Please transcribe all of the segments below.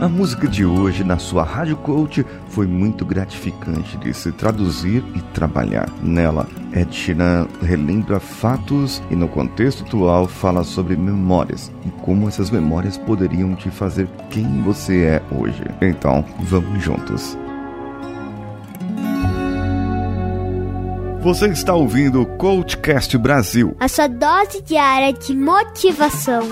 A música de hoje na sua Rádio Coach foi muito gratificante de se traduzir e trabalhar. Nela, Ed Sheeran relembra fatos e no contexto atual fala sobre memórias e como essas memórias poderiam te fazer quem você é hoje. Então, vamos juntos. Você está ouvindo o Coachcast Brasil. A sua dose diária de motivação.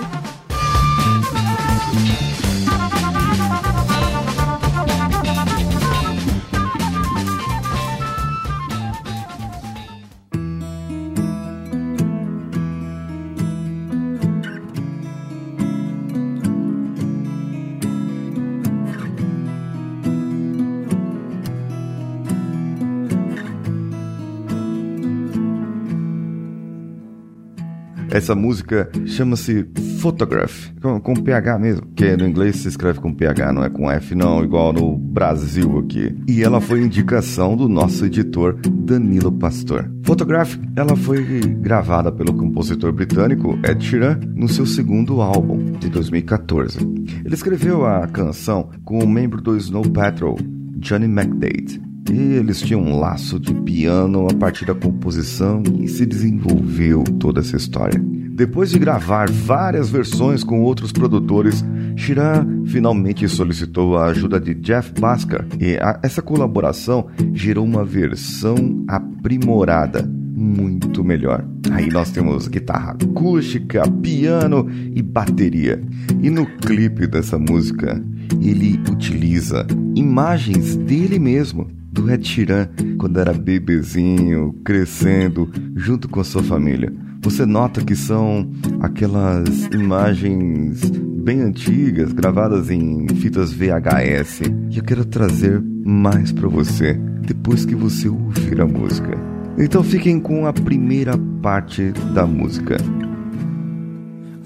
Essa música chama-se Photograph, com, com, PH mesmo, que no inglês se escreve com PH, não é com F não, igual no Brasil aqui. E ela foi indicação do nosso editor Danilo Pastor. Photograph, ela foi gravada pelo compositor britânico Ed Sheeran no seu segundo álbum, de 2014. Ele escreveu a canção com o membro do Snow Patrol, Johnny McDade. Eles tinham um laço de piano a partir da composição e se desenvolveu toda essa história. Depois de gravar várias versões com outros produtores, Shiran finalmente solicitou a ajuda de Jeff Bhaskar e a, essa colaboração gerou uma versão aprimorada, muito melhor. Aí nós temos guitarra acústica, piano e bateria. E no clipe dessa música, ele utiliza imagens dele mesmo do Sheeran quando era bebezinho, crescendo, junto com sua família. Você nota que são aquelas imagens bem antigas, gravadas em fitas VHS. E eu quero trazer mais para você depois que você ouvir a música. Então fiquem com a primeira parte da música.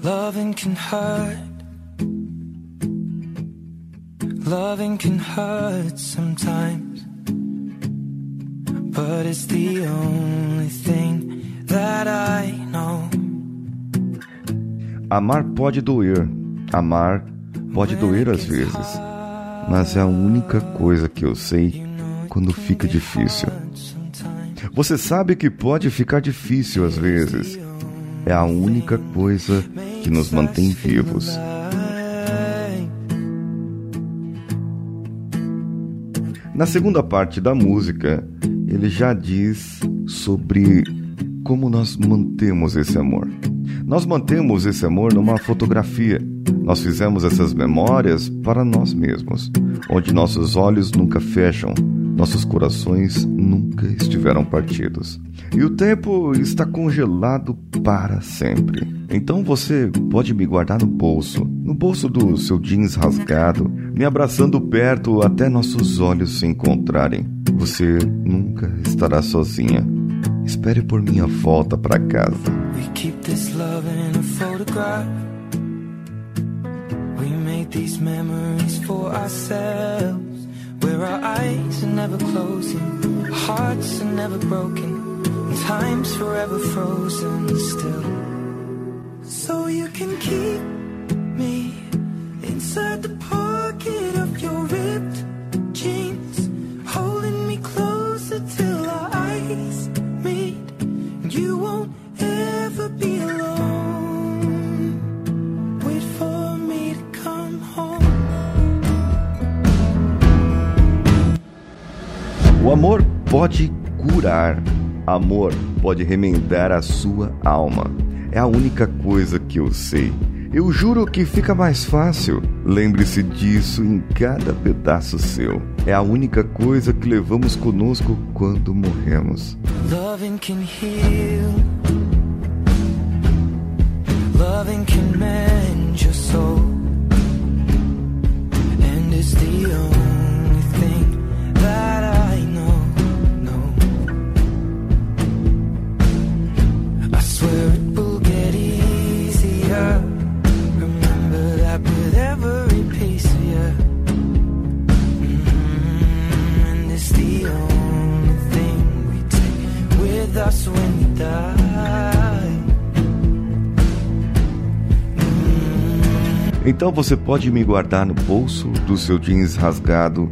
Loving can hurt. Loving can hurt sometimes. But it's the only thing that I know. Amar pode doer, amar pode doer às vezes, mas é a única coisa que eu sei quando fica difícil. Você sabe que pode ficar difícil às vezes, é a única coisa que nos mantém vivos. Na segunda parte da música, ele já diz sobre como nós mantemos esse amor. Nós mantemos esse amor numa fotografia. Nós fizemos essas memórias para nós mesmos, onde nossos olhos nunca fecham, nossos corações nunca estiveram partidos. E o tempo está congelado para sempre. Então você pode me guardar no bolso, no bolso do seu jeans rasgado, me abraçando perto até nossos olhos se encontrarem. Você nunca estará sozinha. Espere por minha volta para casa. We keep this love in a photograph. We made these memories for ourselves. Where our eyes are never closing, hearts are never broken, and time's forever frozen still. So you can keep O amor pode curar. Amor pode remendar a sua alma. É a única coisa que eu sei. Eu juro que fica mais fácil. Lembre-se disso em cada pedaço seu. É a única coisa que levamos conosco quando morremos. Loving can heal. Loving can mend your soul. And it's the only Então você pode me guardar no bolso do seu jeans rasgado,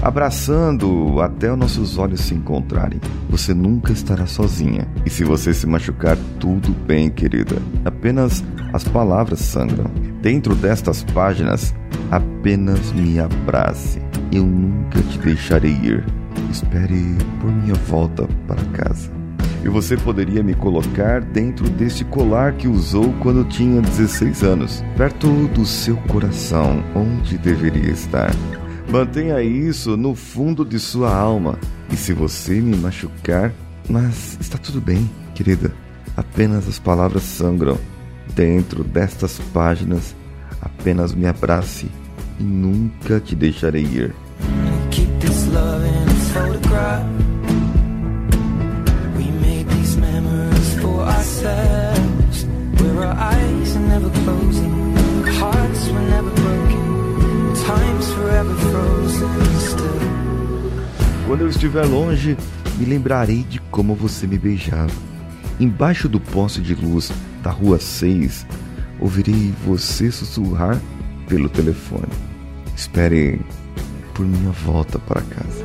abraçando até os nossos olhos se encontrarem. Você nunca estará sozinha. E se você se machucar, tudo bem, querida. Apenas as palavras sangram. Dentro destas páginas, apenas me abrace. Eu nunca te deixarei ir. Espere por minha volta para casa e você poderia me colocar dentro deste colar que usou quando tinha 16 anos, perto do seu coração, onde deveria estar. Mantenha isso no fundo de sua alma. E se você me machucar, mas está tudo bem, querida. Apenas as palavras sangram. Dentro destas páginas, apenas me abrace e nunca te deixarei ir. Quando eu estiver longe, me lembrarei de como você me beijava. Embaixo do poste de luz da rua 6, ouvirei você sussurrar pelo telefone. Espere por minha volta para casa.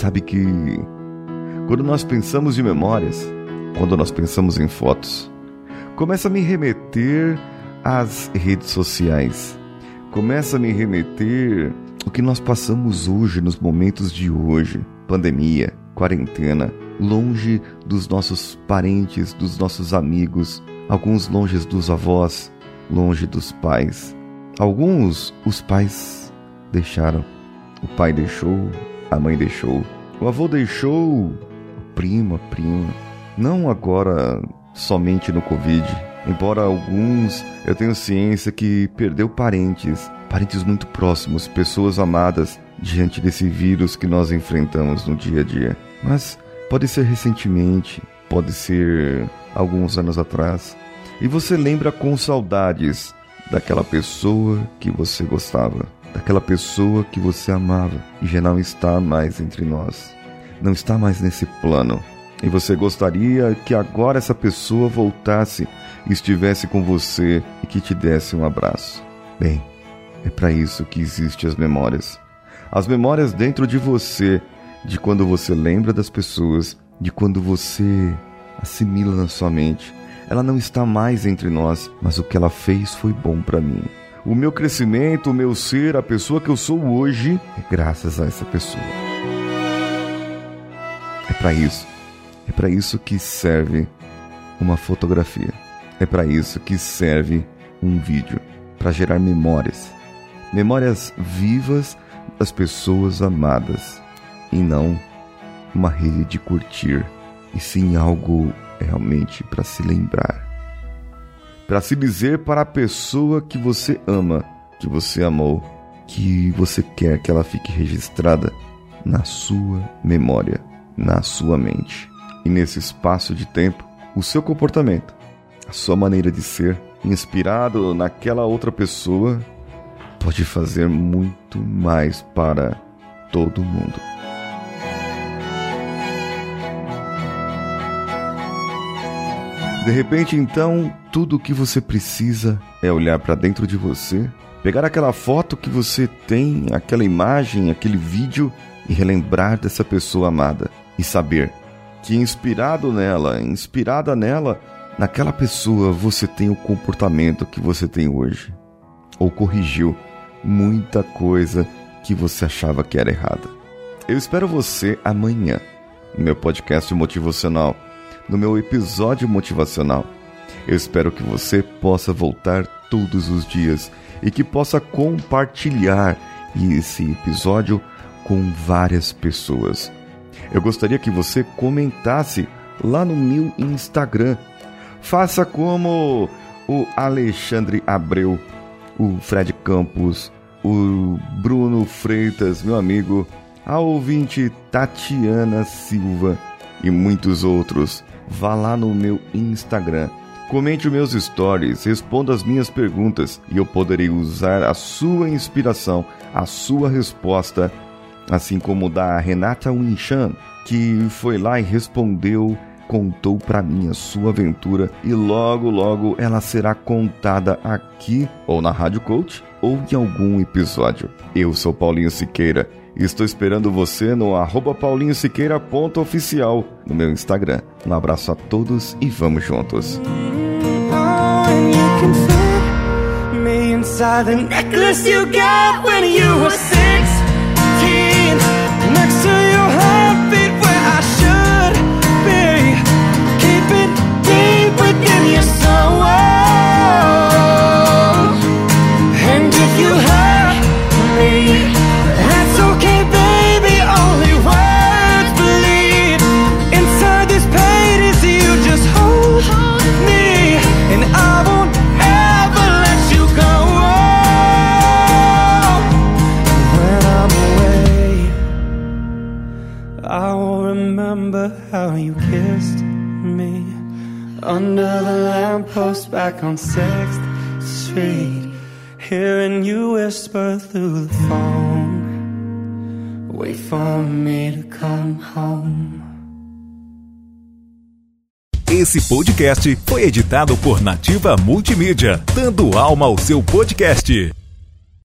Sabe que quando nós pensamos em memórias, quando nós pensamos em fotos, começa a me remeter às redes sociais, começa a me remeter o que nós passamos hoje, nos momentos de hoje, pandemia, quarentena, longe dos nossos parentes, dos nossos amigos, alguns longe dos avós, longe dos pais. Alguns os pais deixaram, o pai deixou, a mãe deixou. O avô deixou o primo, a prima. Não agora somente no Covid. Embora alguns eu tenho ciência que perdeu parentes, parentes muito próximos, pessoas amadas diante desse vírus que nós enfrentamos no dia a dia. Mas pode ser recentemente, pode ser alguns anos atrás. E você lembra com saudades daquela pessoa que você gostava daquela pessoa que você amava e já não está mais entre nós, não está mais nesse plano. E você gostaria que agora essa pessoa voltasse e estivesse com você e que te desse um abraço. Bem, é para isso que existem as memórias. As memórias dentro de você, de quando você lembra das pessoas, de quando você assimila na sua mente. Ela não está mais entre nós, mas o que ela fez foi bom para mim. O meu crescimento, o meu ser, a pessoa que eu sou hoje, é graças a essa pessoa. É para isso. É para isso que serve uma fotografia. É para isso que serve um vídeo para gerar memórias. Memórias vivas das pessoas amadas e não uma rede de curtir, e sim algo realmente para se lembrar para se dizer para a pessoa que você ama, que você amou, que você quer que ela fique registrada na sua memória, na sua mente. E nesse espaço de tempo, o seu comportamento, a sua maneira de ser, inspirado naquela outra pessoa, pode fazer muito mais para todo mundo. De repente, então, tudo o que você precisa é olhar para dentro de você, pegar aquela foto que você tem, aquela imagem, aquele vídeo e relembrar dessa pessoa amada e saber que inspirado nela, inspirada nela, naquela pessoa você tem o comportamento que você tem hoje ou corrigiu muita coisa que você achava que era errada. Eu espero você amanhã no meu podcast motivacional, no meu episódio motivacional. Eu espero que você possa voltar todos os dias e que possa compartilhar esse episódio com várias pessoas. Eu gostaria que você comentasse lá no meu Instagram. Faça como o Alexandre Abreu, o Fred Campos, o Bruno Freitas, meu amigo, a ouvinte Tatiana Silva e muitos outros. Vá lá no meu Instagram. Comente os meus stories, responda as minhas perguntas e eu poderei usar a sua inspiração, a sua resposta, assim como da Renata Winchan, que foi lá e respondeu, contou para mim a sua aventura e logo logo ela será contada aqui ou na Rádio Coach ou em algum episódio. Eu sou Paulinho Siqueira Estou esperando você no arroba paulinhosiqueira.oficial no meu Instagram. Um abraço a todos e vamos juntos. Lamppost back on 6th Street Hearing you whisper through the phone Wait for me to come home Esse podcast foi editado por Nativa Multimídia, dando alma ao seu podcast.